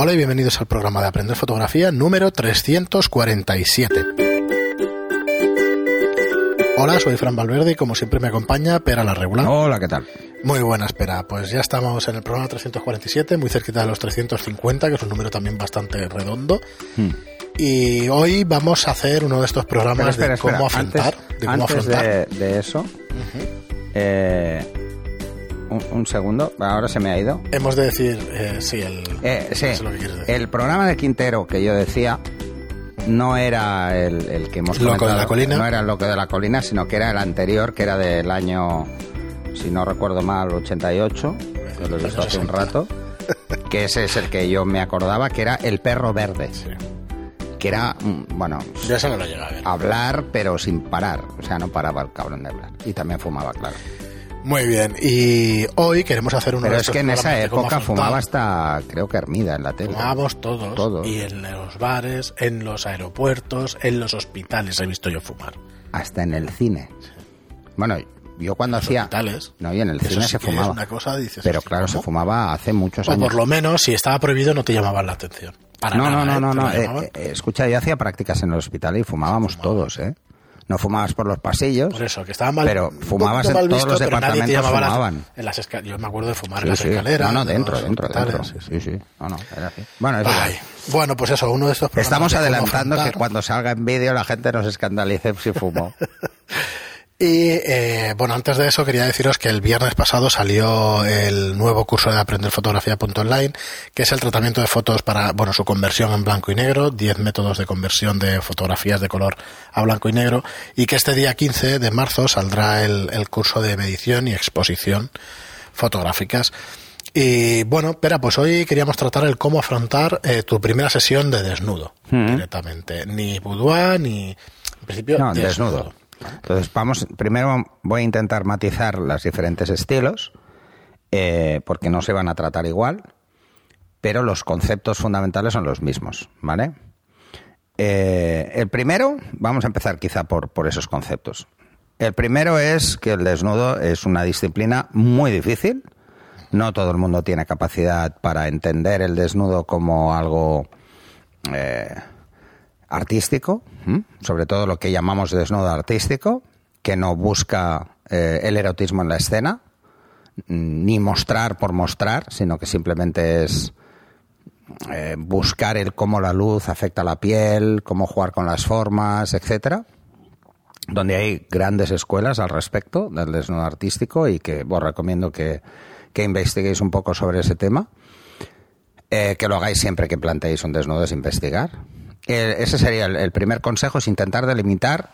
Hola y bienvenidos al programa de Aprender Fotografía número 347. Hola, soy Fran Valverde y como siempre me acompaña Pera la Regular. Hola, ¿qué tal? Muy buena espera. Pues ya estamos en el programa 347, muy cerquita de los 350, que es un número también bastante redondo. Hmm. Y hoy vamos a hacer uno de estos programas Espera, espera, de cómo espera. afrontar. Antes, de cómo antes afrontar. de, de eso, eh, un, un segundo, ahora se me ha ido. Hemos de decir, eh, sí, el, Eh, sí, es lo que quieres decir. el programa de Quintero que yo decía no era el, el que hemos Loco de la colina. No era el Loco de la Colina, sino que era el anterior, que era del año, si no recuerdo mal, 88, que lo he visto hace un rato, que ese es el que yo me acordaba, que era El Perro Verde. Que era, mm, bueno, Ya se no lo llega a ver. hablar pero sin parar. O sea, no paraba el cabrón de hablar. Y también fumaba, claro. Muy bien. Y hoy queremos hacer uno Pero es que en esa época fumaba hasta, creo que Hermida en la tele. Fumábamos todos, Todos. Y en los bares, en los aeropuertos, en los hospitales he visto yo fumar. Hasta en el cine. Bueno, yo cuando hacía... hospitales. No, y en el cine sí se fumaba. una cosa, dices, pero claro, se ¿cómo? fumaba hace muchos O años. por lo menos, si estaba prohibido, no te llamaban la atención. Para no, nada, no, no, ¿eh? no, no. lo eh, eh, escucha, yo hacía prácticas en el hospital y fumábamos todos, ¿eh? No fumabas por los pasillos. Por eso, que estaba mal. Pero fumabas en todos los departamentos las- fumaban. en las Yo me acuerdo de fumar en las sí. escaleras. No, no, de dentro, los dentro, dentro. Sí, sí. No, no, era así. Bueno, bueno, pues eso, uno de estos programas Estamos de adelantando que cuando salga en vídeo la gente nos escandalice si fumo. Y eh, bueno, antes de eso quería deciros que el viernes pasado salió el nuevo curso de aprender fotografía.online, que es el tratamiento de fotos para, bueno, su conversión en blanco y negro, 10 métodos de conversión de fotografías de color a blanco y negro, y que este día 15 de marzo saldrá el, el curso de medición y exposición fotográficas. Y bueno, espera, pues hoy queríamos tratar el cómo afrontar eh, tu primera sesión de desnudo, directamente. Ni boudoir, ni... En principio, No, desnudo. Entonces, vamos, primero voy a intentar matizar los diferentes estilos, eh, porque no se van a tratar igual, pero los conceptos fundamentales son los mismos, ¿vale? Eh, el primero, vamos a empezar quizá por, por esos conceptos. El primero es que el desnudo es una disciplina muy difícil. No todo el mundo tiene capacidad para entender el desnudo como algo eh, artístico, sobre todo lo que llamamos desnudo artístico, que no busca eh, el erotismo en la escena, mm, ni mostrar por mostrar, sino que simplemente es eh, buscar el cómo la luz afecta la piel, cómo jugar con las formas, etcétera donde hay grandes escuelas al respecto del desnudo artístico y que os recomiendo que, que investiguéis un poco sobre ese tema. Eh, que lo hagáis siempre que planteéis un desnudo es investigar. Eh, ese sería el, el primer consejo, es intentar delimitar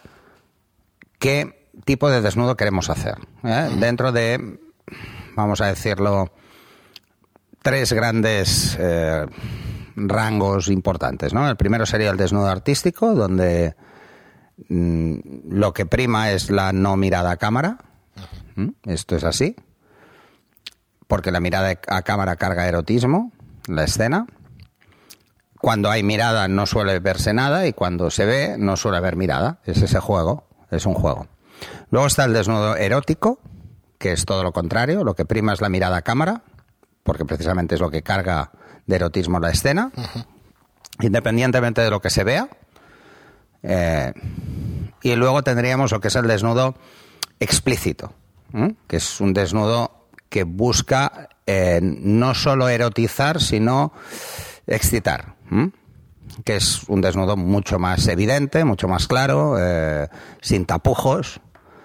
qué tipo de desnudo queremos hacer. ¿eh? Dentro de, vamos a decirlo, tres grandes eh, rangos importantes. ¿no? El primero sería el desnudo artístico, donde mm, lo que prima es la no mirada a cámara. ¿Mm? Esto es así. Porque la mirada a cámara carga erotismo, la escena. Cuando hay mirada no suele verse nada y cuando se ve no suele haber mirada. Es ese juego, es un juego. Luego está el desnudo erótico, que es todo lo contrario. Lo que prima es la mirada a cámara, porque precisamente es lo que carga de erotismo la escena. Independientemente de lo que se vea. Eh, y luego tendríamos lo que es el desnudo explícito, que es un desnudo que busca eh, no solo erotizar, sino excitar, que es un desnudo mucho más evidente, mucho más claro, eh, sin tapujos.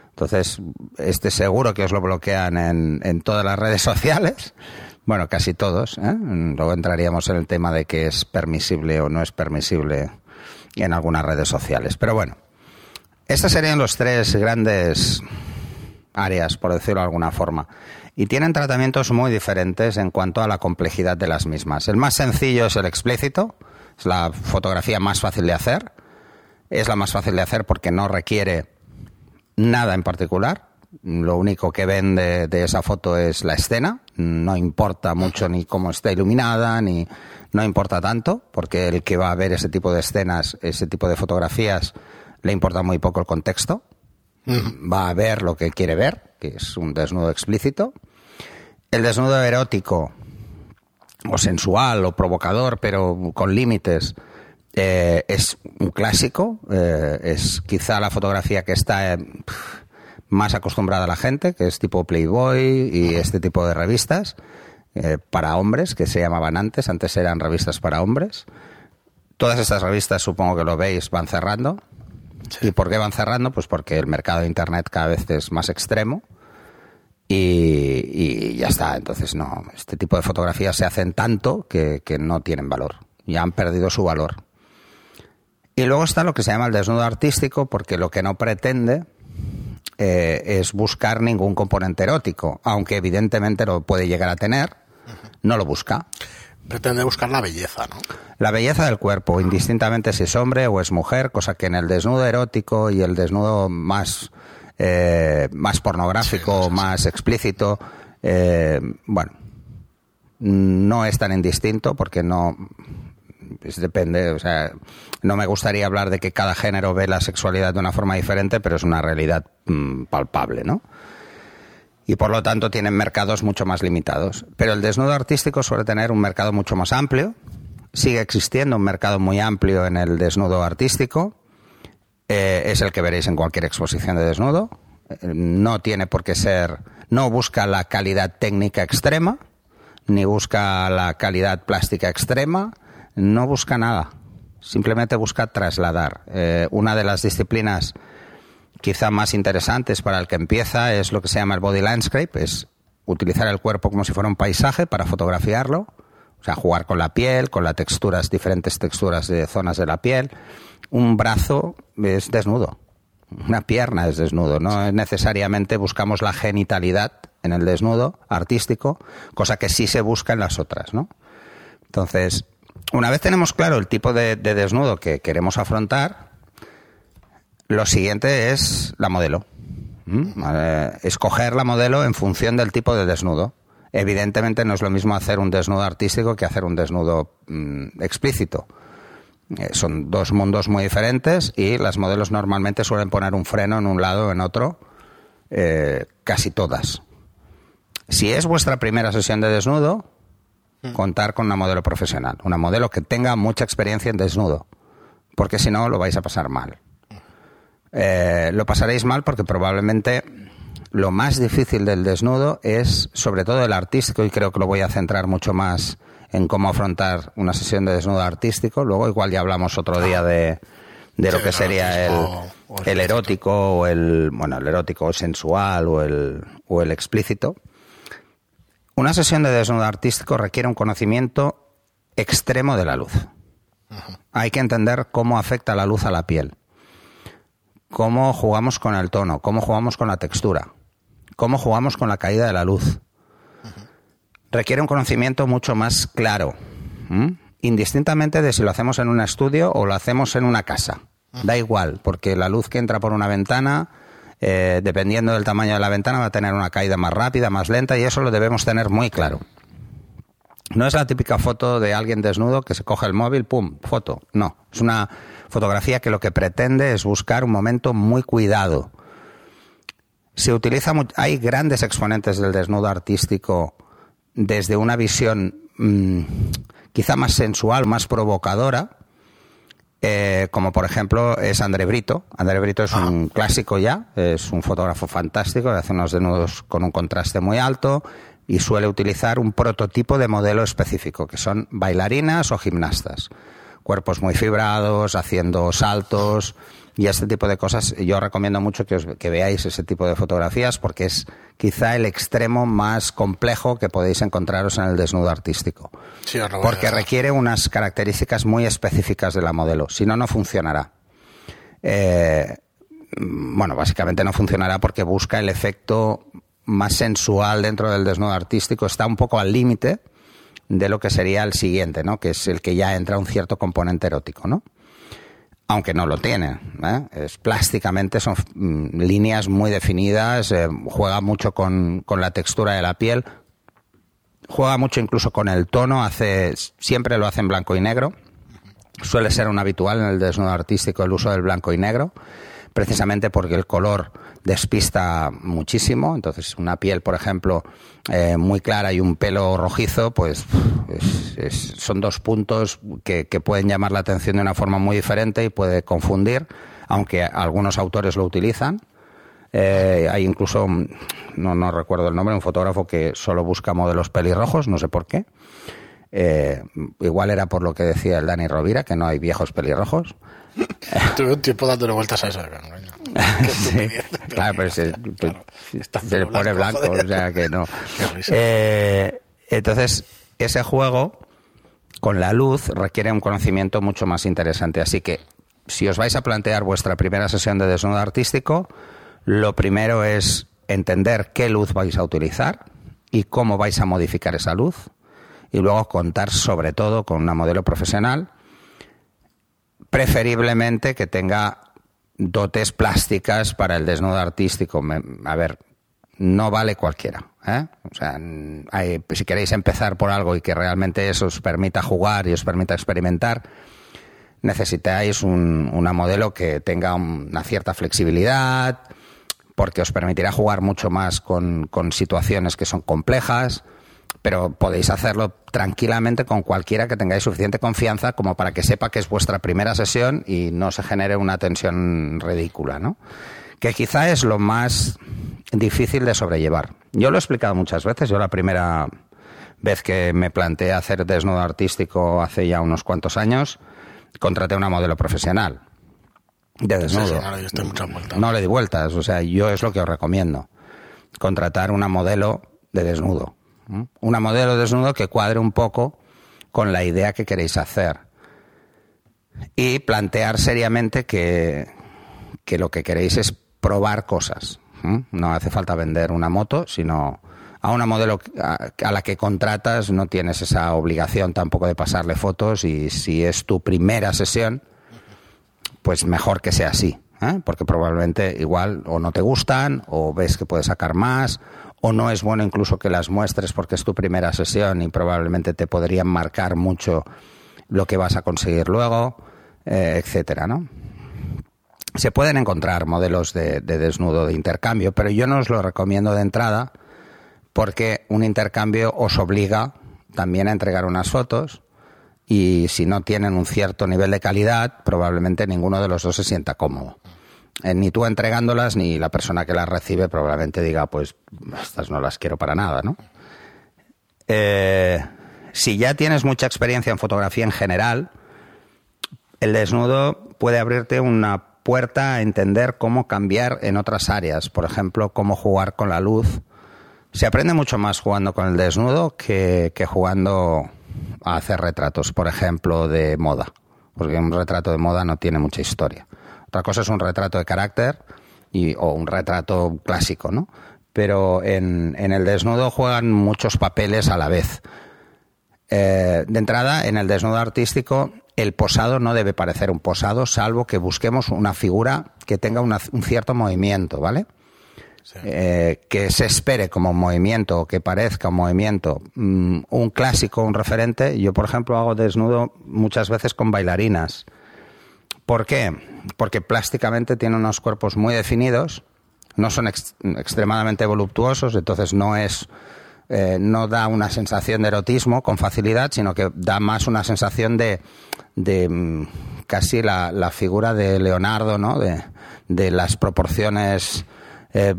Entonces, este seguro que os lo bloquean en, en todas las redes sociales. Bueno, casi todos. ¿eh? Luego entraríamos en el tema de que es permisible o no es permisible en algunas redes sociales. Pero bueno, estos serían los tres grandes áreas, por decirlo de alguna forma. Y tienen tratamientos muy diferentes en cuanto a la complejidad de las mismas. El más sencillo es el explícito, es la fotografía más fácil de hacer. Es la más fácil de hacer porque no requiere nada en particular. Lo único que ven de, de esa foto es la escena. No importa mucho ni cómo está iluminada, ni no importa tanto, porque el que va a ver ese tipo de escenas, ese tipo de fotografías, le importa muy poco el contexto. Va a ver lo que quiere ver, que es un desnudo explícito. El desnudo erótico o sensual o provocador, pero con límites, eh, es un clásico, eh, es quizá la fotografía que está eh, más acostumbrada a la gente, que es tipo Playboy y este tipo de revistas para hombres, que se llamaban antes, antes eran revistas para hombres. Todas estas revistas, supongo que lo veis, van cerrando. ¿Y por qué van cerrando? Pues porque el mercado de Internet cada vez es más extremo. Y, ya está. Entonces, no, este tipo de fotografías se hacen tanto que, que no tienen valor. Ya han perdido su valor. Y luego está lo que se llama el desnudo artístico, porque lo que no pretende eh, es buscar ningún componente erótico, aunque evidentemente lo puede llegar a tener, no lo busca. Pretende buscar la belleza, ¿no? La belleza del cuerpo, indistintamente si es hombre o es mujer, cosa que en el desnudo erótico y el desnudo más, eh, más pornográfico, más explícito, eh, bueno, no es tan indistinto porque no depende, o sea, no me gustaría hablar de que cada género ve la sexualidad de una forma diferente, pero es una realidad mm, palpable, ¿no? Y por lo tanto tienen mercados mucho más limitados. Pero el desnudo artístico suele tener un mercado mucho más amplio. Sigue existiendo un mercado muy amplio en el desnudo artístico. Eh, es el que veréis en cualquier exposición de desnudo. Eh, no tiene por qué ser, no busca la calidad técnica extrema, ni busca la calidad plástica extrema, no busca nada, simplemente busca trasladar. Eh, una de las disciplinas quizá más interesantes para el que empieza es lo que se llama el body landscape, es utilizar el cuerpo como si fuera un paisaje para fotografiarlo, o sea, jugar con la piel, con las texturas, diferentes texturas de zonas de la piel. Un brazo es desnudo, una pierna es desnudo, no necesariamente buscamos la genitalidad en el desnudo artístico, cosa que sí se busca en las otras, ¿no? Entonces, una vez tenemos claro el tipo de, desnudo que queremos afrontar, lo siguiente es la modelo. escoger la modelo en función del tipo de desnudo. Evidentemente no es lo mismo hacer un desnudo artístico que hacer un desnudo mm, explícito. Eh, son dos mundos muy diferentes y las modelos normalmente suelen poner un freno en un lado o en otro, eh, casi todas. Si es vuestra primera sesión de desnudo, Mm. contar con una modelo profesional, una modelo que tenga mucha experiencia en desnudo, porque si no lo vais a pasar mal. Eh, lo pasaréis mal porque probablemente lo más difícil del desnudo es sobre todo el artístico y creo que lo voy a centrar mucho más en cómo afrontar una sesión de desnudo artístico. Luego igual ya hablamos otro día de, de lo que sería el, el erótico o el bueno el erótico sensual o el, o el explícito. Una sesión de desnudo artístico requiere un conocimiento extremo de la luz. Hay que entender cómo afecta la luz a la piel, cómo jugamos con el tono, cómo jugamos con la textura, cómo jugamos con la caída de la luz. Requiere un conocimiento mucho más claro, indistintamente de si lo hacemos en un estudio o lo hacemos en una casa. Da igual, porque la luz que entra por una ventana eh, dependiendo del tamaño de la ventana, va a tener una caída más rápida, más lenta, y eso lo debemos tener muy claro. No es la típica foto de alguien desnudo que se coge el móvil, pum, foto. No, es una fotografía que lo que pretende es buscar un momento muy cuidado. Se utiliza, hay grandes exponentes del desnudo artístico desde una visión mm, quizá más sensual, más provocadora, eh, como por ejemplo es André Brito. André Brito es un clásico ya, es un fotógrafo fantástico, hace unos desnudos con un contraste muy alto y suele utilizar un prototipo de modelo específico, que son bailarinas o gimnastas. Cuerpos muy fibrados, haciendo saltos, y este tipo de cosas yo recomiendo mucho que, os, que veáis ese tipo de fotografías porque es quizá el extremo más complejo que podéis encontraros en el desnudo artístico. porque requiere unas características muy específicas de la modelo, si no, no funcionará. Eh, bueno, básicamente no funcionará porque busca el efecto más sensual dentro del desnudo artístico, está un poco al límite de lo que sería el siguiente, ¿no? Que es el que ya entra un cierto componente erótico, ¿no? Aunque no lo tiene. ¿eh? Es, plásticamente son mm, líneas muy definidas, eh, juega mucho con, con, la textura de la piel, juega mucho incluso con el tono, hace siempre lo hace en blanco y negro. Suele ser un habitual en el desnudo artístico el uso del blanco y negro, precisamente porque el color despista muchísimo. Entonces, una piel, por ejemplo, eh, muy clara y un pelo rojizo, pues son dos puntos que, pueden llamar la atención de una forma muy diferente y puede confundir, aunque algunos autores lo utilizan. Eh, hay incluso, no, no recuerdo el nombre, un fotógrafo que solo busca modelos pelirrojos, no sé por qué. Eh, igual era por lo que decía el Dani Rovira, que no hay viejos pelirrojos. Tuve un tiempo dándole vueltas a eso. claro, pero se, le pone blanco, o sea que no. Eh, entonces, ese juego con la luz requiere un conocimiento mucho más interesante. Así que, si os vais a plantear vuestra primera sesión de desnudo artístico, lo primero es entender qué luz vais a utilizar y cómo vais a modificar esa luz. Y luego contar sobre todo con una modelo profesional preferiblemente que tenga dotes plásticas para el desnudo artístico. a ver, no vale cualquiera. ¿eh? O sea, si queréis empezar por algo y que realmente eso os permita jugar y os permita experimentar, necesitáis un, una modelo que tenga una cierta flexibilidad, porque os permitirá jugar mucho más con, con situaciones que son complejas pero podéis hacerlo tranquilamente con cualquiera que tengáis suficiente confianza como para que sepa que es vuestra primera sesión y no se genere una tensión ridícula, ¿no? Que quizá es lo más difícil de sobrellevar. Yo lo he explicado muchas veces. Yo la primera vez que me planteé hacer desnudo artístico hace ya unos cuantos años, contraté una modelo profesional de desnudo. no le di vueltas. O sea, yo es lo que os recomiendo. Contratar una modelo de desnudo una modelo desnudo que cuadre un poco con la idea que queréis hacer. Y plantear seriamente que, que lo que queréis es probar cosas. No hace falta vender una moto, sino a una modelo a, la que contratas no tienes esa obligación tampoco de pasarle fotos y si es tu primera sesión, pues mejor que sea así, ¿eh? porque probablemente igual o no te gustan o ves que puedes sacar más o no es bueno incluso que las muestres porque es tu primera sesión y probablemente te podrían marcar mucho lo que vas a conseguir luego, eh, etcétera, ¿no? Se pueden encontrar modelos de, desnudo de intercambio, pero yo no os lo recomiendo de entrada porque un intercambio os obliga también a entregar unas fotos y si no tienen un cierto nivel de calidad, probablemente ninguno de los dos se sienta cómodo. Eh, ni tú entregándolas ni la persona que las recibe probablemente diga, pues estas no las quiero para nada, ¿no? Eh, si ya tienes mucha experiencia en fotografía en general, el desnudo puede abrirte una puerta a entender cómo cambiar en otras áreas, por ejemplo, cómo jugar con la luz. Se aprende mucho más jugando con el desnudo que, que jugando a hacer retratos, por ejemplo, de moda, porque un retrato de moda no tiene mucha historia. Otra cosa es un retrato de carácter y, o un retrato clásico, ¿no? Pero en, el desnudo juegan muchos papeles a la vez. Eh, de entrada, en el desnudo artístico, el posado no debe parecer un posado, salvo que busquemos una figura que tenga un cierto movimiento, ¿vale? Eh, que se espere como movimiento o que parezca un movimiento, mm, un clásico, un referente. Yo, por ejemplo, hago desnudo muchas veces con bailarinas. ¿Por qué? Porque plásticamente tiene unos cuerpos muy definidos, no son extremadamente voluptuosos, entonces no es eh, no da una sensación de erotismo con facilidad, sino que da más una sensación de, de mm, casi la, figura de Leonardo, ¿no? De, las proporciones eh,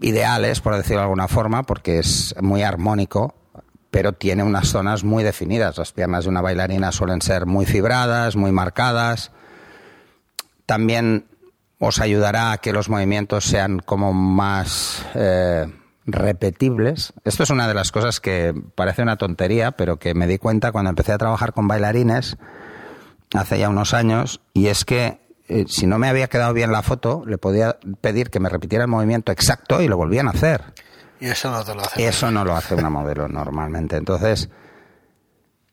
ideales, por decirlo de alguna forma, porque es muy armónico, pero tiene unas zonas muy definidas. Las piernas de una bailarina suelen ser muy fibradas, muy marcadas también os ayudará a que los movimientos sean como más eh, repetibles. Esto es una de las cosas que parece una tontería, pero que me di cuenta cuando empecé a trabajar con bailarines hace ya unos años, y es que eh, si no me había quedado bien la foto, le podía pedir que me repitiera el movimiento exacto y lo volvían a hacer. Y eso no te lo hace. Eso no lo hace una modelo normalmente. Entonces,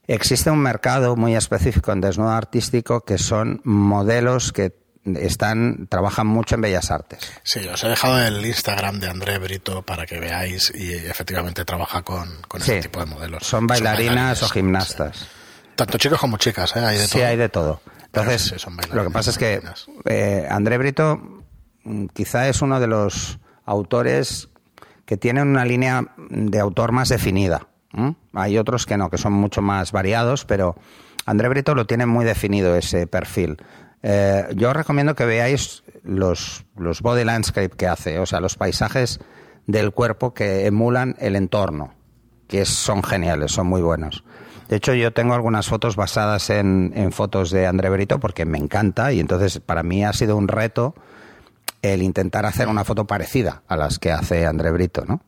existe un mercado muy específico en desnudo artístico que son modelos que están trabajan mucho en bellas artes. Sí, os he dejado el Instagram de André Brito para que veáis y efectivamente trabaja con, con ese tipo de modelos. Son bailarinas, o gimnastas. Tanto chicos como chicas, ¿eh? hay de sí, hay de todo. Entonces, lo que pasa es que eh, André Brito mm, quizá es uno de los autores que tienen una línea de autor más definida. Hay otros que no, que son mucho más variados, pero André Brito lo tiene muy definido ese perfil. Eh, yo recomiendo que veáis los, los body landscape que hace, o sea, los paisajes del cuerpo que emulan el entorno, que son geniales, son muy buenos. De hecho, yo tengo algunas fotos basadas en, en fotos de André Brito porque me encanta y entonces para mí ha sido un reto el intentar hacer una foto parecida a las que hace André Brito, ¿no?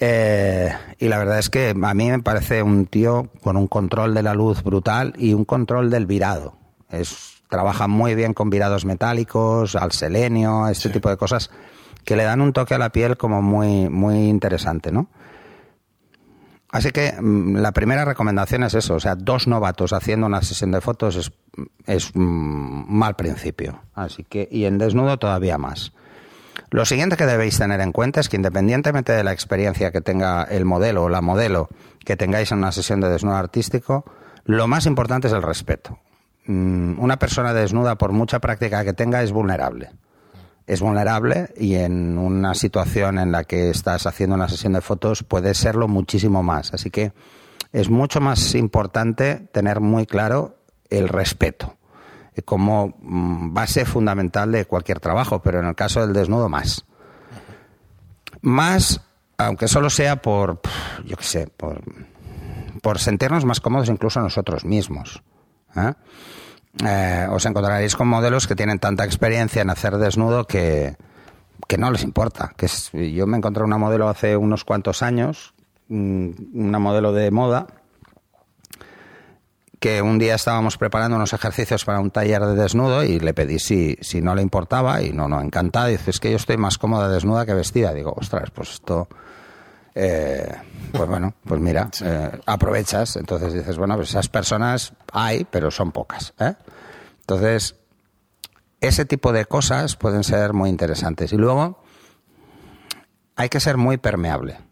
Eh, y la verdad es que a mí me parece un tío con un control de la luz brutal y un control del virado. Es, trabaja muy bien con virados metálicos, al selenio, este tipo de cosas que le dan un toque a la piel como muy, muy interesante, ¿no? Así que mm, la primera recomendación es eso, o sea, dos novatos haciendo una sesión de fotos es, es mal principio. Así que, y en desnudo todavía más. Lo siguiente que debéis tener en cuenta es que independientemente de la experiencia que tenga el modelo o la modelo que tengáis en una sesión de desnudo artístico, lo más importante es el respeto. Mm, una persona desnuda, por mucha práctica que tenga, es vulnerable. Es vulnerable y en una situación en la que estás haciendo una sesión de fotos puede serlo muchísimo más. Así que es mucho más importante tener muy claro el respeto como mm, base fundamental de cualquier trabajo, pero en el caso del desnudo más. Más, aunque solo sea por, yo qué sé, por, por sentirnos más cómodos incluso nosotros mismos. ¿Eh? Eh, os encontraréis con modelos que tienen tanta experiencia en hacer desnudo que, que no les importa. Que yo me encontré una modelo hace unos cuantos años, mm, una modelo de moda, que un día estábamos preparando unos ejercicios para un taller de desnudo y le pedí si, si no le importaba y no, no, encantada. Dice, es que yo estoy más cómoda desnuda que vestida. Digo, ostras, pues esto... Eh, pues bueno, pues mira, eh, aprovechas. Entonces dices, bueno, pues esas personas hay, pero son pocas. ¿eh? Entonces, ese tipo de cosas pueden ser muy interesantes. Y luego, hay que ser muy permeable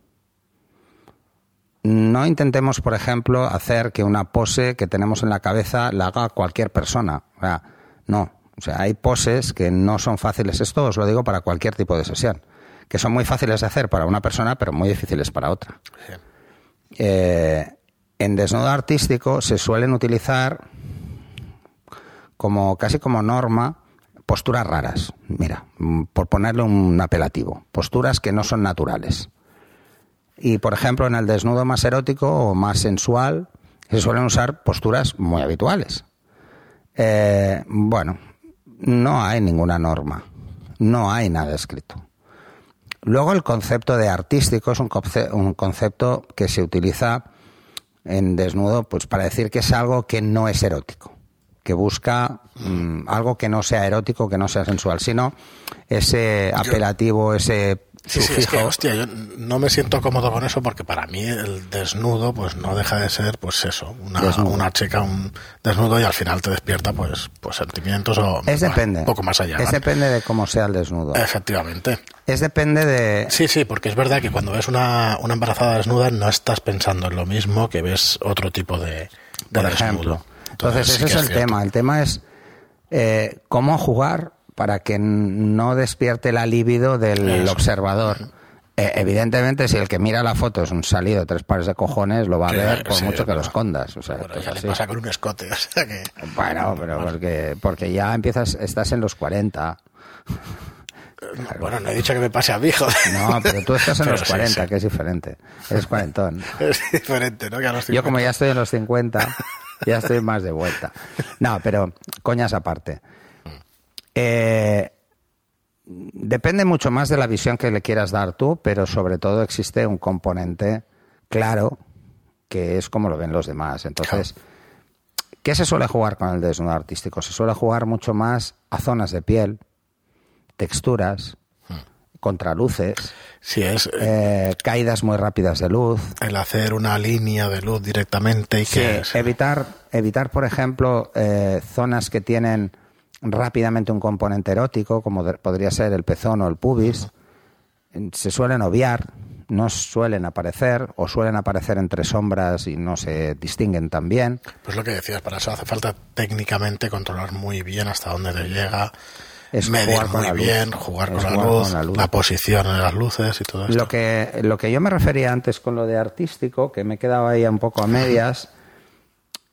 no intentemos, por ejemplo, hacer que una pose que tenemos en la cabeza la haga cualquier persona. no. O sea, hay poses que no son fáciles. Esto os lo digo para cualquier tipo de sesión. Que son muy fáciles de hacer para una persona, pero muy difíciles para otra. Eh, en desnudo artístico se suelen utilizar como casi como norma posturas raras. Mira, por ponerle un apelativo. Posturas que no son naturales. Y, por ejemplo, en el desnudo más erótico o más sensual, se suelen usar posturas muy habituales. Eh, bueno, no hay ninguna norma, no hay nada escrito. Luego el concepto de artístico es un, un concepto que se utiliza en desnudo pues para decir que es algo que no es erótico, que busca mm, algo que no sea erótico, que no sea sensual, sino ese apelativo, ese Sí, sí, es que, hostia, yo no me siento cómodo con eso porque para mí el desnudo pues no deja de ser pues eso, una, una chica, un desnudo y al final te despierta pues, pues sentimientos o es depende. un poco más allá. Es depende de cómo sea el desnudo. Efectivamente. Es depende de... Sí, sí, porque es verdad que cuando ves una, una embarazada desnuda no estás pensando en lo mismo que ves otro tipo de, de Por ejemplo. Entonces, ese es, el tema. El tema es eh, cómo jugar para que no despierte la libido del observador. Eh, evidentemente, si el que mira la foto es un salido tres pares de cojones, lo va a ver por mucho que lo escondas. O sea, ya le pasa con un escote. Bueno, pero porque, porque ya empiezas, estás en los 40. Bueno, no he dicho que me pase a mi hijo. No, pero tú estás en los 40, que es diferente. Eres cuarentón. Es diferente, ¿no? Yo como ya estoy en los 50, ya estoy más de vuelta. No, pero coñas aparte. Eh, depende mucho más de la visión que le quieras dar tú, pero sobre todo existe un componente claro que es como lo ven los demás. Entonces, ¿qué se suele jugar con el desnudo artístico? Se suele jugar mucho más a zonas de piel, texturas, hmm. contraluces, es, eh, caídas muy rápidas de luz. El hacer una línea de luz directamente y que... Evitar, evitar, por ejemplo, eh, zonas que tienen rápidamente un componente erótico, como podría ser el pezón o el pubis, se suelen obviar, no suelen aparecer o suelen aparecer entre sombras y no se distinguen tan bien. Pues lo que decías, para eso hace falta técnicamente controlar muy bien hasta dónde te llega es Medir jugar con muy la luz. bien, jugar, con, la luz, con la luz. la posición de las luces y todo esto. Lo que, lo que yo me refería antes con lo de artístico, que me quedaba ahí un poco a medias,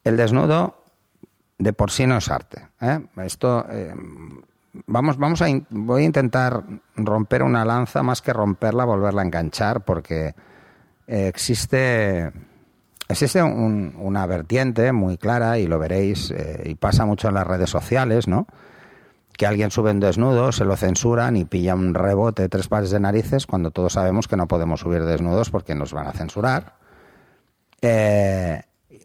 el desnudo de por sí no es arte. ¿eh? Esto, eh, vamos, vamos a, voy a intentar romper una lanza más que romperla, volverla a enganchar, porque eh, existe, existe un- una vertiente muy clara y lo veréis eh, y pasa mucho en las redes sociales, ¿no? que alguien sube un desnudo, se lo censuran y pilla un rebote tres pares de narices cuando todos sabemos que no podemos subir desnudos porque nos van a censurar.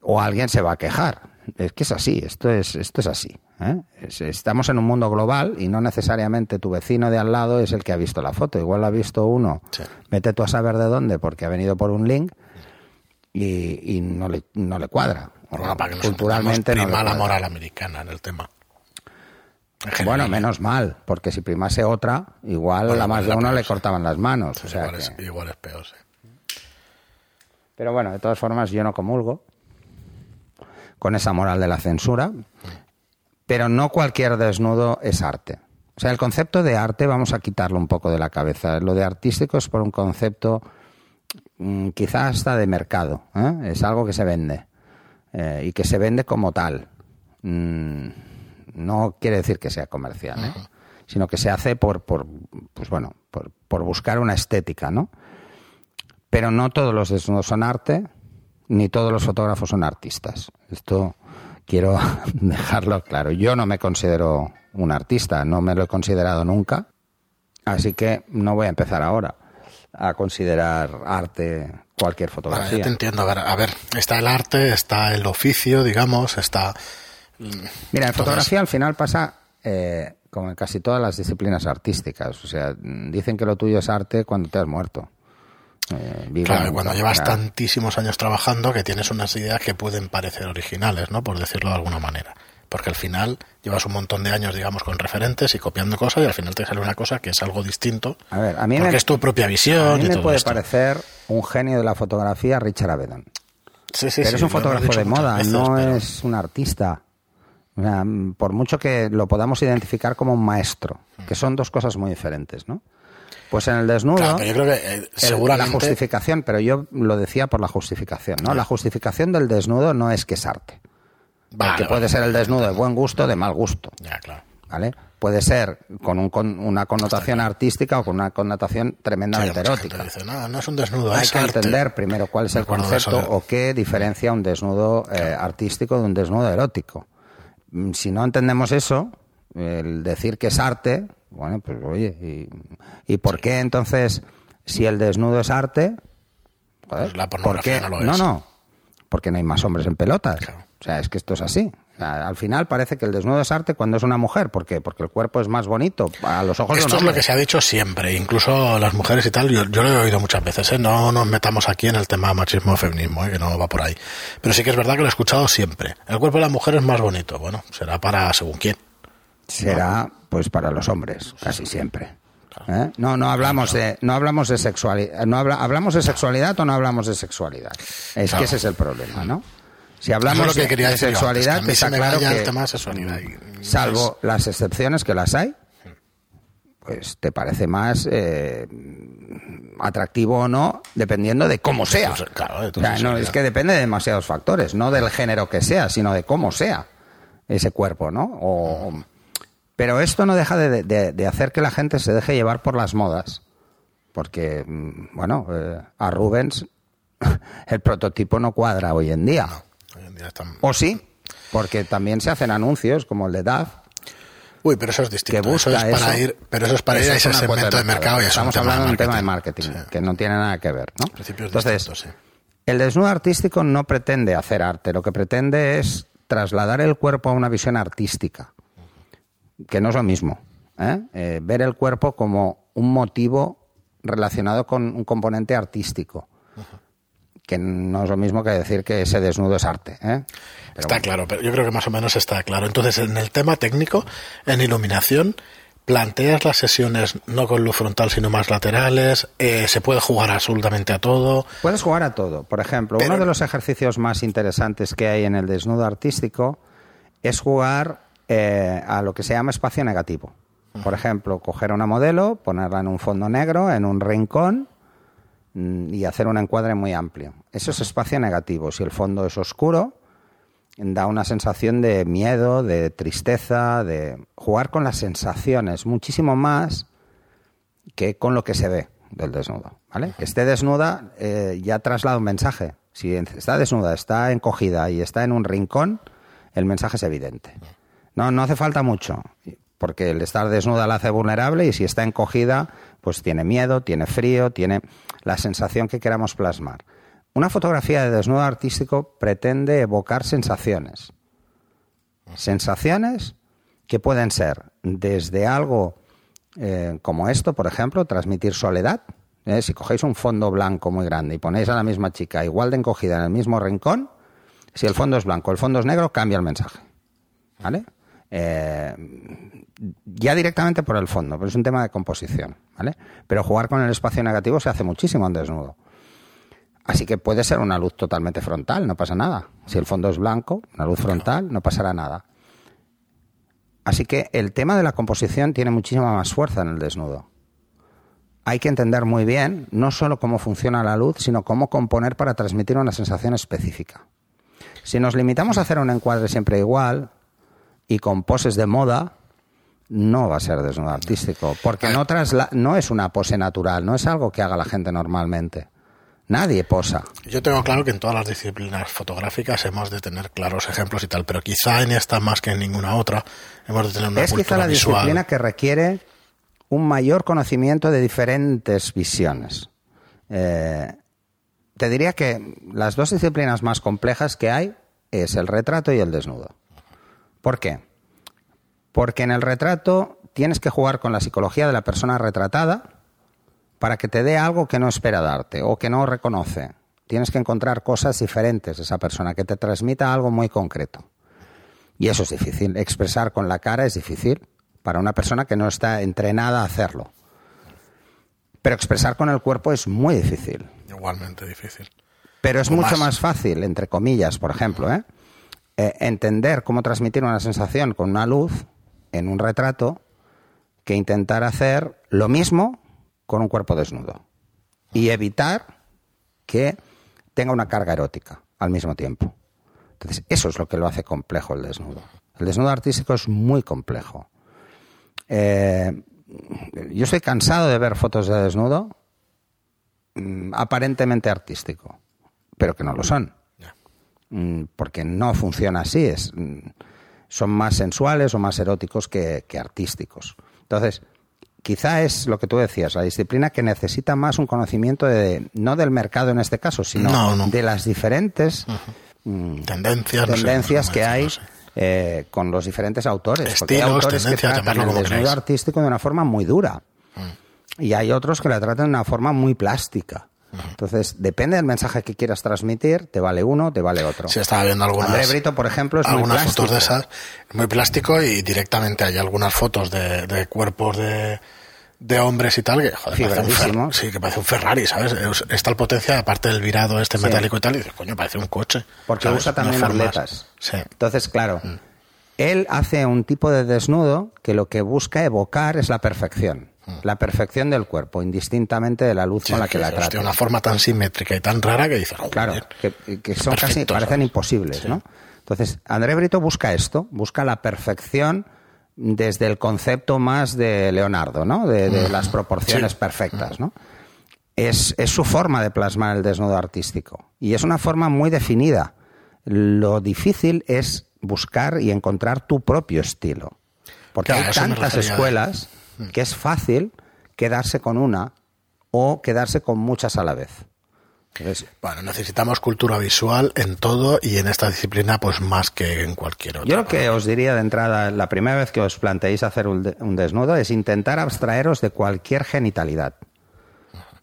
O alguien se va a quejar. Es que es así, esto es, esto es así. ¿eh? Es- estamos en un mundo global y no necesariamente tu vecino de al lado es el que ha visto la foto. Igual la ha visto uno, Sí. vete tú a saber de dónde porque ha venido por un link y, y no, le, no le cuadra. Bueno, para que Culturalmente no prima la moral americana en el tema. En. Bueno, menos mal, porque si primase otra, igual Bueno, a más de la uno le cortaban las manos. o sea igual, es, igual es peor, sí. Pero bueno, de todas formas, yo no comulgo con esa moral de la censura, pero no cualquier desnudo es arte. O sea, el concepto de arte vamos a quitarlo un poco de la cabeza. Lo de artístico es por un concepto mm, quizás hasta de mercado. ¿eh? Es algo que se vende eh, y que se vende como tal. Mm, no quiere decir que sea comercial, ¿eh? sino que se hace por, por pues bueno, por, por buscar una estética, ¿no? Pero no todos los desnudos son arte, ni todos los fotógrafos son artistas. Esto quiero dejarlo claro. Yo no me considero un artista, no me lo he considerado nunca, así que no voy a empezar ahora a considerar arte cualquier Vale, fotografía. te entiendo. A ver, a ver, está el arte, está el oficio, digamos, está... Mira, en fotografía al final pasa eh, como en casi todas las disciplinas artísticas. O sea, mm, dicen que lo tuyo es arte cuando te has muerto. Eh, Claro, nunca. cuando llevas tantísimos años trabajando que tienes unas ideas que pueden parecer originales, ¿no? Por decirlo de alguna manera. Porque al final llevas un montón de años, digamos, con referentes y copiando cosas y al final te sale una cosa que es algo distinto. A ver, a mí porque me- es tu propia A visión mí y me todo puede esto. parecer un genio de la fotografía Richard Avedon. Sí, sí, pero sí, es un fotógrafo de moda, veces, no pero- es un artista. O sea, mm, por mucho que lo podamos identificar como un maestro, que son dos cosas muy diferentes, ¿no? Pues en el desnudo, Claro, pero yo creo que eh, seguramente... la justificación, pero yo lo decía por la justificación, ¿no? La justificación del desnudo no es que es arte. Vale, que vale. puede ser el desnudo de buen gusto, de mal gusto. Ya, claro. ¿Vale? Puede ser con, un- con una connotación artística o con una connotación tremendamente erótica. dice, no, no es un desnudo, Hay es que arte". entender primero cuál es Me el concepto o qué diferencia un desnudo eh, artístico de un desnudo erótico. Mm, Si no entendemos eso, el decir que es arte, bueno, pues oye, ¿y, y por qué entonces, si el desnudo es arte, Pues la ¿por pornografía qué? no lo no, es. no, porque no hay más hombres en pelotas. Claro. O sea, es que esto es así. Al final parece que el desnudo es arte cuando es una mujer. ¿Por qué? Porque el cuerpo es más bonito a los ojos de Esto un es lo que se ha dicho siempre, incluso las mujeres y tal, yo, yo lo he oído muchas veces, ¿eh? no nos metamos aquí en el tema machismo o feminismo, ¿eh? que no va por ahí. Pero sí que es verdad que lo he escuchado siempre. El cuerpo de la mujer es más bonito, bueno, será para según quién. Será pues para los hombres casi siempre ¿Eh? no no hablamos de no hablamos de sexualidad no habla, hablamos de sexualidad o no hablamos de sexualidad es Claro. que ese es el problema no si hablamos lo que de- de sexualidad que está claro que salvo las excepciones que las hay pues te parece más eh, atractivo o no dependiendo de cómo sea. claro, de O sea, no, es que depende de demasiados factores no del género que sea sino de cómo sea ese cuerpo no o pero esto no deja de, de- de hacer que la gente se deje llevar por las modas. Porque, mm, bueno, eh, a Rubens el prototipo no cuadra hoy en día. Hoy en día están- O sí, porque también se hacen anuncios como el de DAF. Uy, pero eso es distinto. eso es para eso. ir, pero eso es para ir a es ese segmento de mercado y es Estamos un hablando de un tema de marketing. Sí. que no tiene nada que ver, ¿no? Principios Entonces, sí. el desnudo artístico no pretende hacer arte, lo que pretende es trasladar el cuerpo a una visión artística, que no es lo mismo. ¿eh? Eh, ver el cuerpo como un motivo relacionado con un componente artístico, que no es lo mismo que decir que ese desnudo es arte. ¿eh? Está bueno. claro, pero yo creo que más o menos está claro. Entonces, en el tema técnico, en iluminación, planteas las sesiones no con luz frontal, sino más laterales, eh, se puede jugar absolutamente a todo. Puedes jugar a todo. Por ejemplo, Pero- uno de los ejercicios más interesantes que hay en el desnudo artístico es jugar eh, a lo que se llama espacio negativo. Por ejemplo, coger una modelo, ponerla en un fondo negro, en un rincón mm, y hacer un encuadre muy amplio. Eso es espacio negativo. Si el fondo es oscuro, da una sensación de miedo, de tristeza, de jugar con las sensaciones, muchísimo más que con lo que se ve del desnudo. ¿vale? Que esté desnuda eh, ya traslada un mensaje. Si está desnuda, está encogida y está en un rincón, el mensaje es evidente. No, no hace falta mucho, porque el estar desnuda la hace vulnerable y si está encogida, pues tiene miedo, tiene frío, tiene la sensación que queramos plasmar. Una fotografía de desnudo artístico pretende evocar sensaciones. Sensaciones que pueden ser desde algo eh, como esto, por ejemplo, transmitir soledad. ¿eh? Si cogéis un fondo blanco muy grande y ponéis a la misma chica igual de encogida en el mismo rincón, si el fondo es blanco, el fondo es negro, cambia el mensaje. ¿Vale? Eh, ya directamente por el fondo, pero es un tema de composición, ¿vale? Pero jugar con el espacio negativo se hace muchísimo en desnudo. Así que puede ser una luz totalmente frontal, no pasa nada. Si el fondo es blanco, una luz frontal, no pasará nada. Así que el tema de la composición tiene muchísima más fuerza en el desnudo. Hay que entender muy bien no solo cómo funciona la luz, sino cómo componer para transmitir una sensación específica. Si nos limitamos a hacer un encuadre siempre igual, y con poses de moda, no va a ser desnudo artístico, porque no, no es una pose natural, no es algo que haga la gente normalmente. Nadie posa. Yo tengo claro que en todas las disciplinas fotográficas hemos de tener claros ejemplos y tal, pero quizá en esta más que en ninguna otra hemos de tener una es quizá la disciplina que requiere un mayor conocimiento de diferentes visiones. Eh, te diría que las dos disciplinas más complejas que hay es el retrato y el desnudo. ¿Por qué? Porque en el retrato tienes que jugar con la psicología de la persona retratada para que te dé algo que no espera darte o que no reconoce. Tienes que encontrar cosas diferentes de esa persona, que te transmita algo muy concreto. Y eso es difícil. Expresar con la cara es difícil para una persona que no está entrenada a hacerlo. Pero expresar con el cuerpo es muy difícil. Igualmente difícil. Pero es mucho más fácil, entre comillas, por ejemplo, ¿eh? Eh, entender cómo transmitir una sensación con una luz en un retrato que intentar hacer lo mismo con un cuerpo desnudo y evitar que tenga una carga erótica al mismo tiempo. Entonces, eso es lo que lo hace complejo el desnudo. El desnudo artístico es muy complejo. Eh, yo estoy cansado de ver fotos de desnudo mm, aparentemente artístico, pero que no lo son. Mm, porque no funciona así, es, mm, son más sensuales o más eróticos que, artísticos. Entonces, quizá es lo que tú decías, la disciplina que necesita más un conocimiento de, no del mercado en este caso, sino de las diferentes mm, tendencias, tendencias que hay eh, con los diferentes autores. porque hay autores que tratan el desnudo artístico de una forma muy dura. Y hay otros que la tratan de una forma muy plástica. Entonces, depende del mensaje que quieras transmitir, te vale uno, te vale otro. Sí, estaba viendo algunas. André Brito, por ejemplo, es algunas muy fotos de esas, muy plástico y directamente hay algunas fotos de, cuerpos de, de hombres y tal que joder, parece un sí, que parece un Ferrari, ¿sabes? Está el potencia, aparte del virado este metálico y tal, y dices, coño, parece un coche. Porque usa también atletas. Sí. Entonces, claro, mm. él hace un tipo de desnudo que lo que busca evocar es la perfección. La perfección del cuerpo, indistintamente de la luz con la que, la trata. De una forma tan simétrica y tan rara que dices, claro, que, son casi, parecen imposibles, ¿no? Entonces, André Brito busca esto, busca la perfección desde el concepto más de Leonardo, ¿no? De, las proporciones perfectas, ¿no? Es, es su forma de plasmar el desnudo artístico. Y es una forma muy definida. Lo difícil es buscar y encontrar tu propio estilo. Porque hay tantas escuelas que es fácil quedarse con una o quedarse con muchas a la vez. bueno, necesitamos cultura visual en todo y en esta disciplina pues más que en cualquier otra. Yo lo que os diría de entrada, la primera vez que os planteéis hacer un desnudo es intentar abstraeros de cualquier genitalidad.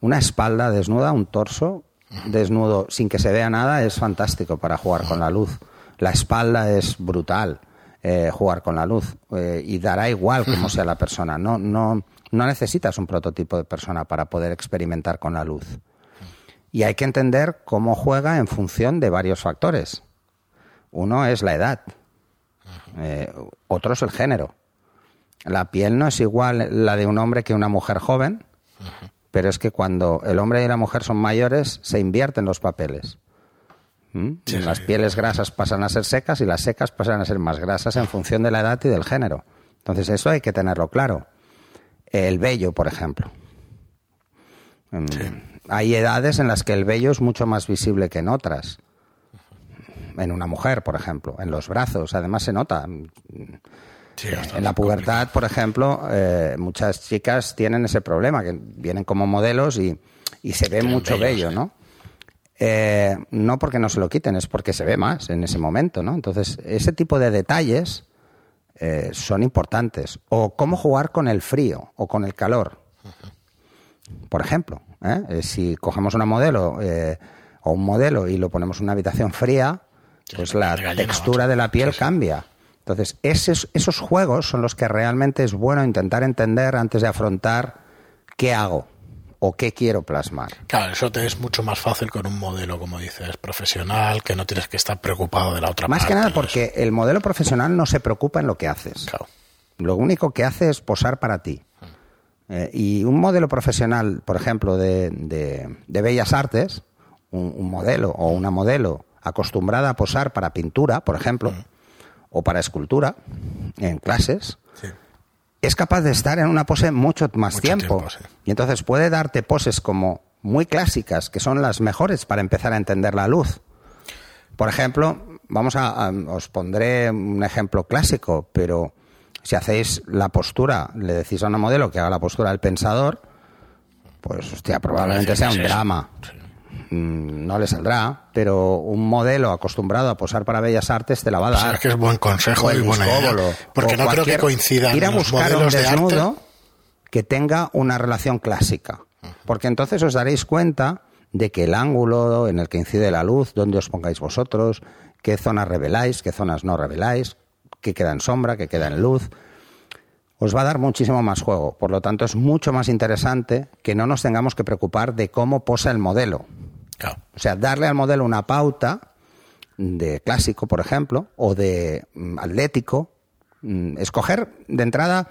Una espalda desnuda, un torso desnudo sin que se vea nada es fantástico para jugar con la luz. La espalda es brutal. Eh, jugar con la luz eh, y dará igual cómo sea la persona. No, no, no necesitas un prototipo de persona para poder experimentar con la luz. Y hay que entender cómo juega en función de varios factores. Uno es la edad, eh, otro es el género. la piel no es igual la de un hombre que una mujer joven, pero es que cuando el hombre y la mujer son mayores se invierten los papeles. ¿Mm? Sí, las pieles grasas pasan a ser secas y las secas pasan a ser más grasas en función de la edad y del género. Entonces eso hay que tenerlo claro. El vello, por ejemplo. Mm, Hay edades en las que el vello es mucho más visible que en otras. En una mujer, por ejemplo, en los brazos, además se nota. Sí, bastante en la pubertad, por ejemplo, eh, muchas chicas tienen ese problema, que vienen como modelos y, y se ve mucho vello. ¿no? Eh, no porque no se lo quiten, es porque se ve más en ese momento, ¿no? Entonces, ese tipo de detalles eh, son importantes. O cómo jugar con el frío o con el calor. Por ejemplo, ¿eh? Eh, si cogemos una modelo eh, o un modelo y lo ponemos en una habitación fría, pues la textura de la piel Sí, sí. cambia. Entonces, esos, esos juegos son los que realmente es bueno intentar entender antes de afrontar qué hago o qué quiero plasmar. Claro, eso te es mucho más fácil con un modelo, como dices, profesional, que no tienes que estar preocupado de la otra Más parte. que nada porque el modelo profesional no se preocupa en lo que haces. Claro. Lo único que hace es posar para ti. Eh, y un modelo profesional, por ejemplo, de, de- de bellas artes, un, un modelo o una modelo acostumbrada a posar para pintura, por ejemplo, o para escultura, en clases. Es capaz de estar en una pose mucho más Mucho tiempo. tiempo, sí. Y entonces puede darte poses como muy clásicas, que son las mejores para empezar a entender la luz. Por ejemplo, vamos a, a- os pondré un ejemplo clásico, pero si hacéis la postura, le decís a una modelo que haga la postura del pensador, pues hostia, probablemente sea un sí. drama. Sí. Mm, No le saldrá, pero un modelo acostumbrado a posar para bellas artes te la va a O sea, dar. es que es buen consejo O y buena idea. Porque o no creo que coincidan ir a los buscar un de desnudo arte. que tenga una relación clásica. Porque entonces os daréis cuenta de que el ángulo en el que incide la luz, dónde os pongáis vosotros, qué zonas reveláis, qué zonas no reveláis, qué queda en sombra, qué queda en luz, os va a dar muchísimo más juego. Por lo tanto, es mucho más interesante que no nos tengamos que preocupar de cómo posa el modelo. O sea, darle al modelo una pauta de clásico, por ejemplo, o de mm, atlético, mm, escoger de entrada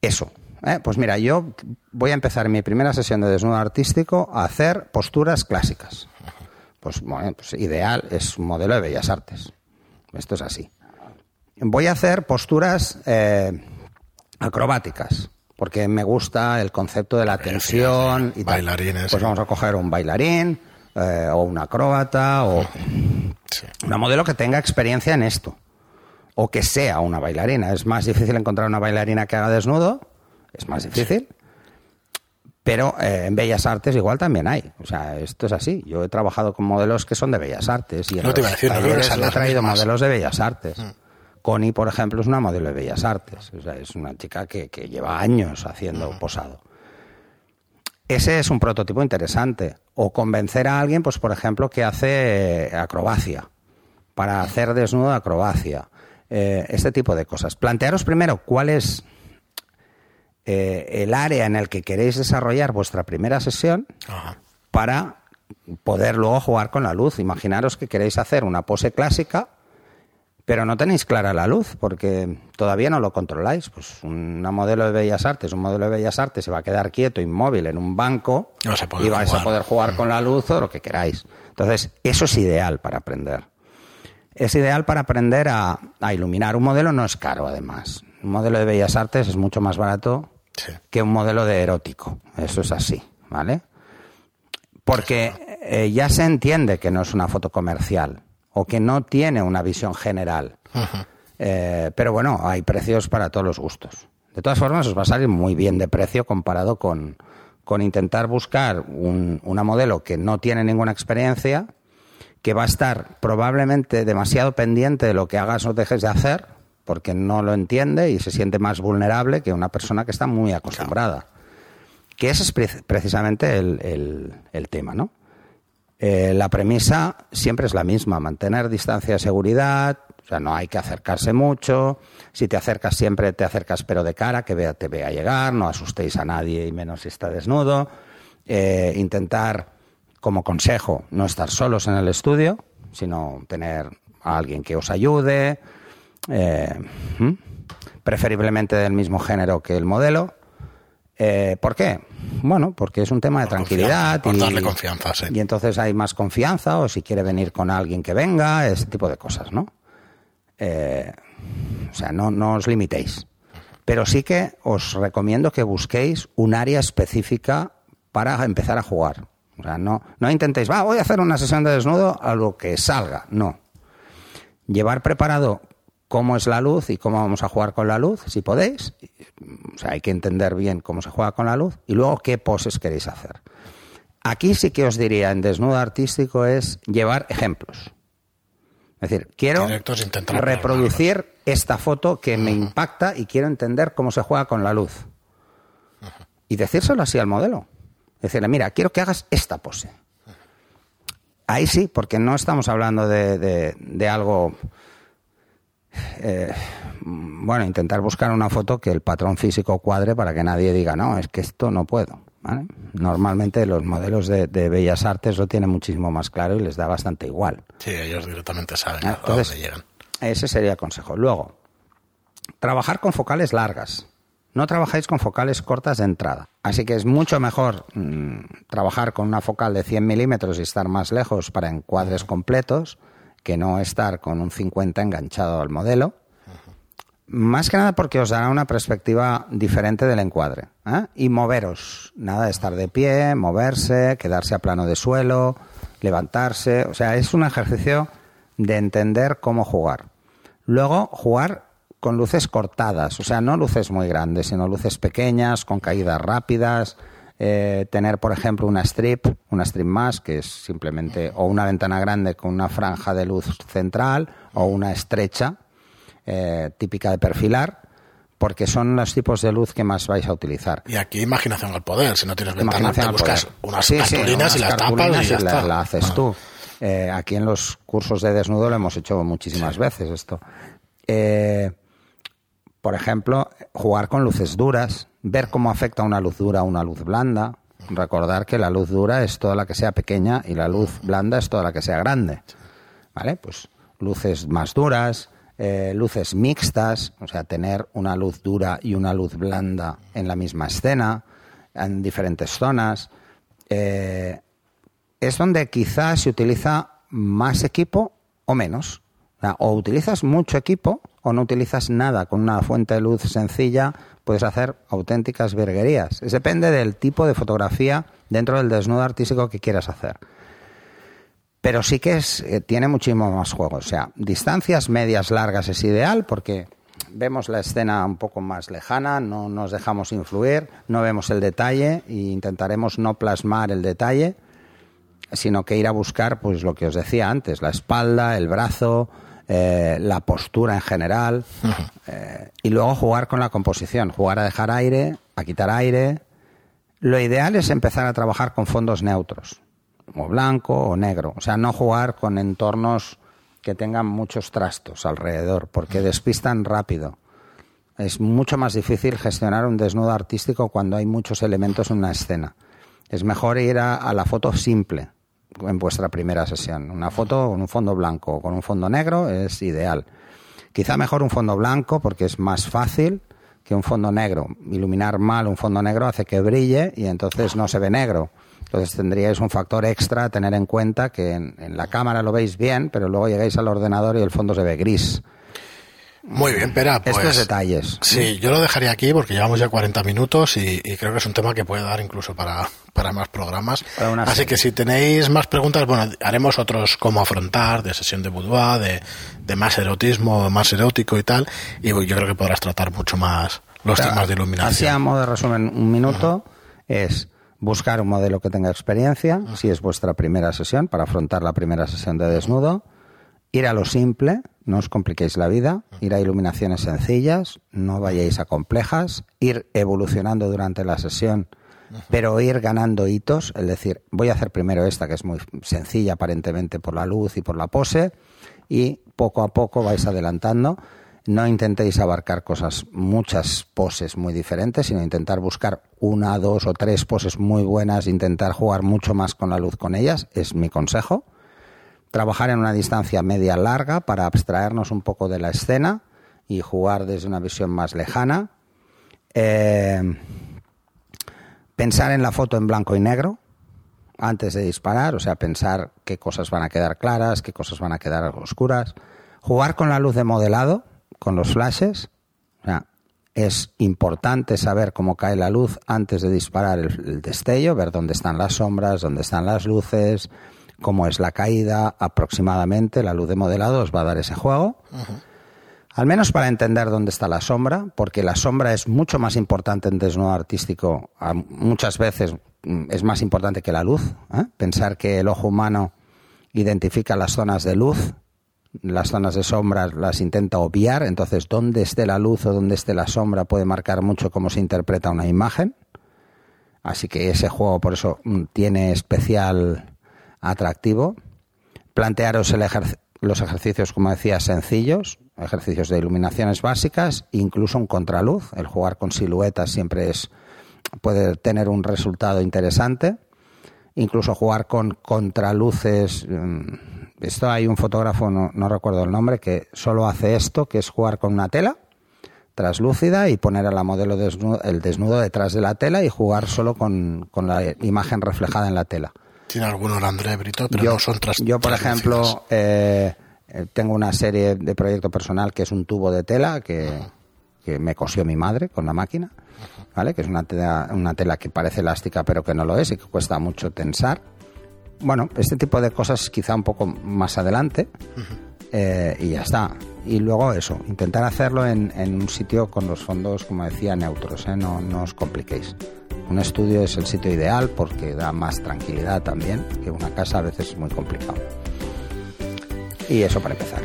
eso. ¿eh? Pues mira, yo voy a empezar mi primera sesión de desnudo artístico a hacer posturas clásicas. Pues bueno, pues ideal es un modelo de bellas artes. Esto es así. Voy a hacer posturas eh, acrobáticas, porque me gusta el concepto de la tensión y tal. Bailarines, Pues sí. vamos a coger un bailarín eh, o un acróbata o Sí. una modelo que tenga experiencia en esto o que sea una bailarina. Es más difícil encontrar una bailarina que haga desnudo, es más difícil. Pero eh, en Bellas Artes igual también hay. O sea, esto es así. Yo he trabajado con modelos que son de Bellas Artes y No te iba a decir, no he traído. Mm. modelos de Bellas Artes. Connie, por ejemplo, es una modelo de Bellas Artes. O sea, es una chica que, que lleva años haciendo posado. Ese es un prototipo interesante. O convencer a alguien, pues por ejemplo, que hace acrobacia, para hacer desnudo de acrobacia. Eh, este tipo de cosas. Plantearos primero cuál es eh, el área en el que queréis desarrollar vuestra primera sesión para poder luego jugar con la luz. Imaginaros que queréis hacer una pose clásica, pero no tenéis clara la luz porque todavía no lo controláis. Pues una modelo de bellas artes, un modelo de bellas artes se va a quedar quieto, inmóvil en un banco No y vais jugar. a poder jugar con la luz o lo que queráis. Entonces, eso es ideal para aprender. Es ideal para aprender a, a iluminar. Un modelo no es caro, además. Un modelo de bellas artes es mucho más barato Sí. que un modelo de erótico. Eso es así, ¿vale? Porque eh, ya se entiende que no es una foto comercial o que no tiene una visión general. Eh, pero bueno, hay precios para todos los gustos. De todas formas, os va a salir muy bien de precio comparado con, con intentar buscar un- una modelo que no tiene ninguna experiencia, que va a estar probablemente demasiado pendiente de lo que hagas o dejes de hacer, porque no lo entiende y se siente más vulnerable que una persona que está muy acostumbrada. Que ese es pre- precisamente el, el- el tema, ¿no? Eh, la premisa siempre es la misma, mantener distancia de seguridad, o sea, no hay que acercarse mucho, si te acercas siempre te acercas pero de cara, que vea, te vea llegar, no asustéis a nadie y menos si está desnudo, Eh, intentar, como consejo, no estar solos en el estudio, sino tener a alguien que os ayude, eh, preferiblemente del mismo género que el modelo. Eh, ¿Por qué? Bueno, porque es un tema de Por tranquilidad. por y, darle confianza, sí. y entonces hay más confianza, o si quiere venir con alguien que venga, ese tipo de cosas, ¿no? Eh, o sea, no, no os limitéis. Pero sí que os recomiendo que busquéis un área específica para empezar a jugar. O sea, no, no intentéis, va, voy a hacer una sesión de desnudo a lo que salga. No. Llevar preparado cómo es la luz y cómo vamos a jugar con la luz, si podéis. O sea, hay que entender bien cómo se juega con la luz y luego qué poses queréis hacer. Aquí sí que os diría en desnudo artístico es llevar ejemplos. Es decir, quiero reproducir esta foto que me impacta y quiero entender cómo se juega con la luz. Y decírselo así al modelo. Decirle, mira, quiero que hagas esta pose. Ahí sí, porque no estamos hablando de, de- de algo... eh, bueno, intentar buscar una foto que el patrón físico cuadre para que nadie diga, no, es que esto no puedo. ¿vale? Normalmente los modelos de, de bellas artes lo tienen muchísimo más claro y les da bastante igual. Sí, ellos directamente saben Ah, a entonces- dónde llegan. Ese sería el consejo. Luego, trabajar con focales largas. No trabajéis con focales cortas de entrada. Así que es mucho mejor mm, trabajar con una focal de 100 milímetros y estar más lejos para encuadres completos que no estar con un 50 enganchado al modelo. Más que nada porque os dará una perspectiva diferente del encuadre. ¿eh? Y moveros. Nada de estar de pie, moverse, quedarse a plano de suelo, levantarse. O sea, es un ejercicio de entender cómo jugar. Luego, jugar con luces cortadas. O sea, no luces muy grandes, sino luces pequeñas, con caídas rápidas. Eh, tener, por ejemplo, una strip, una strip más, que es simplemente o una ventana grande con una franja de luz central o una estrecha, eh, típica de perfilar, porque son los tipos de luz que más vais a utilizar. Y aquí imaginación al poder. Si no tienes ventana, Imaginación te buscas unas Sí, y las tapas y ya la, está. la haces Ah. tú. Eh, aquí en los cursos de desnudo lo hemos hecho muchísimas veces esto. Eh, por ejemplo, jugar con luces duras, ver cómo afecta una luz dura a una luz blanda. Recordar que la luz dura es toda la que sea pequeña y la luz blanda es toda la que sea grande. ¿Vale? Pues luces más duras, eh, luces mixtas, o sea, tener una luz dura y una luz blanda en la misma escena, en diferentes zonas. Eh, es donde quizás se utiliza más equipo o menos. O, utilizas mucho equipo o no utilizas nada. Con una fuente de luz sencilla puedes hacer auténticas virguerías. Depende del tipo de fotografía dentro del desnudo artístico que quieras hacer. Pero sí que es, eh, tiene muchísimo más juego. O sea, distancias medias largas es ideal porque vemos la escena un poco más lejana, no nos dejamos influir, no vemos el detalle e intentaremos no plasmar el detalle, sino que ir a buscar, pues lo que os decía antes, la espalda, el brazo, eh, la postura en general, eh, y luego jugar con la composición, jugar a dejar aire, a quitar aire. Lo ideal es empezar a trabajar con fondos neutros, o blanco o negro, o sea, no jugar con entornos que tengan muchos trastos alrededor, porque despistan rápido. Es mucho más difícil gestionar un desnudo artístico cuando hay muchos elementos en una escena. Es mejor ir a, a la foto simple en vuestra primera sesión. Una foto con un fondo blanco o con un fondo negro es ideal. Quizá mejor un fondo blanco porque es más fácil que un fondo negro. Iluminar mal un fondo negro hace que brille y entonces no se ve negro. Entonces tendríais un factor extra a tener en cuenta que en, en la cámara lo veis bien, pero luego llegáis al ordenador y el fondo se ve gris. Muy bien, Pera, pues... Estos detalles. Sí, yo lo dejaría aquí porque llevamos ya 40 minutos y, y creo que es un tema que puede dar incluso para, para más programas. Para Así serie. que si tenéis más preguntas, bueno, haremos otros cómo afrontar, de sesión de boudoir, de, de más erotismo, más erótico y tal. Y yo creo que podrás tratar mucho más los temas de Así a iluminación. modo de resumen, un minuto es buscar un modelo que tenga experiencia, si es vuestra primera sesión, para afrontar la primera sesión de desnudo, ir a lo simple, no os compliquéis la vida, ir a iluminaciones sencillas, no vayáis a complejas, ir evolucionando durante la sesión, pero ir ganando hitos, es decir, voy a hacer primero esta que es muy sencilla aparentemente por la luz y por la pose, y poco a poco vais adelantando. No intentéis abarcar cosas, muchas poses muy diferentes, sino intentar buscar una, dos o tres poses muy buenas, intentar jugar mucho más con la luz con ellas, es mi consejo trabajar en una distancia media larga para abstraernos un poco de la escena y jugar desde una visión más lejana. Eh, pensar en la foto en blanco y negro antes de disparar, o sea, pensar qué cosas van a quedar claras, qué cosas van a quedar oscuras. Jugar con la luz de modelado, con los flashes. Es importante saber cómo cae la luz antes de disparar el, destello, ver dónde están las sombras, dónde están las luces, cómo es la caída aproximadamente. La luz de modelado os va a dar ese juego. Al menos para entender dónde está la sombra, porque la sombra es mucho más importante en desnudo artístico. Muchas veces mm, es más importante que la luz. ¿eh? Pensar que el ojo humano identifica las zonas de luz, las zonas de sombra las intenta obviar. Entonces, dónde esté la luz o dónde esté la sombra puede marcar mucho cómo se interpreta una imagen. Así que ese juego, por eso, mm, tiene especial atractivo. Plantearos el los ejercicios, como decía, sencillos ejercicios de iluminaciones básicas, incluso un contraluz. El jugar con siluetas siempre es puede tener un resultado interesante. Incluso jugar con contraluces. Mm, esto hay un fotógrafo, no, recuerdo el nombre, que solo hace esto, que es jugar con una tela traslúcida y poner a la modelo el desnudo detrás de la tela y jugar solo con, la imagen reflejada en la tela. Tiene algunos André Brito, pero no son tras, Yo, por ejemplo, eh, eh, tengo una serie de proyecto personal que es un tubo de tela que, me cosió mi madre con la máquina, ¿vale? Que es una tela, una tela que parece elástica pero que no lo es y que cuesta mucho tensar. Bueno, este tipo de cosas quizá un poco más adelante eh, y ya está. Y luego eso, intentar hacerlo en, un sitio con los fondos, como decía, neutros, ¿eh? no, no os compliquéis. Un estudio es el sitio ideal porque da más tranquilidad también, que una casa a veces es muy complicado. Y eso para empezar.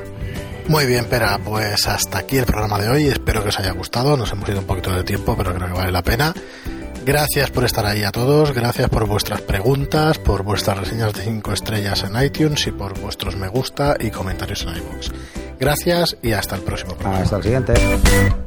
Muy bien, Pera, pues hasta aquí el programa de hoy. Espero que os haya gustado. Nos hemos ido un poquito de tiempo, pero creo que vale la pena. Gracias por estar ahí a todos, gracias por vuestras preguntas, por vuestras reseñas de 5 estrellas en iTunes y por vuestros me gusta y comentarios en iVoox. Gracias y hasta el próximo programa. Hasta el siguiente.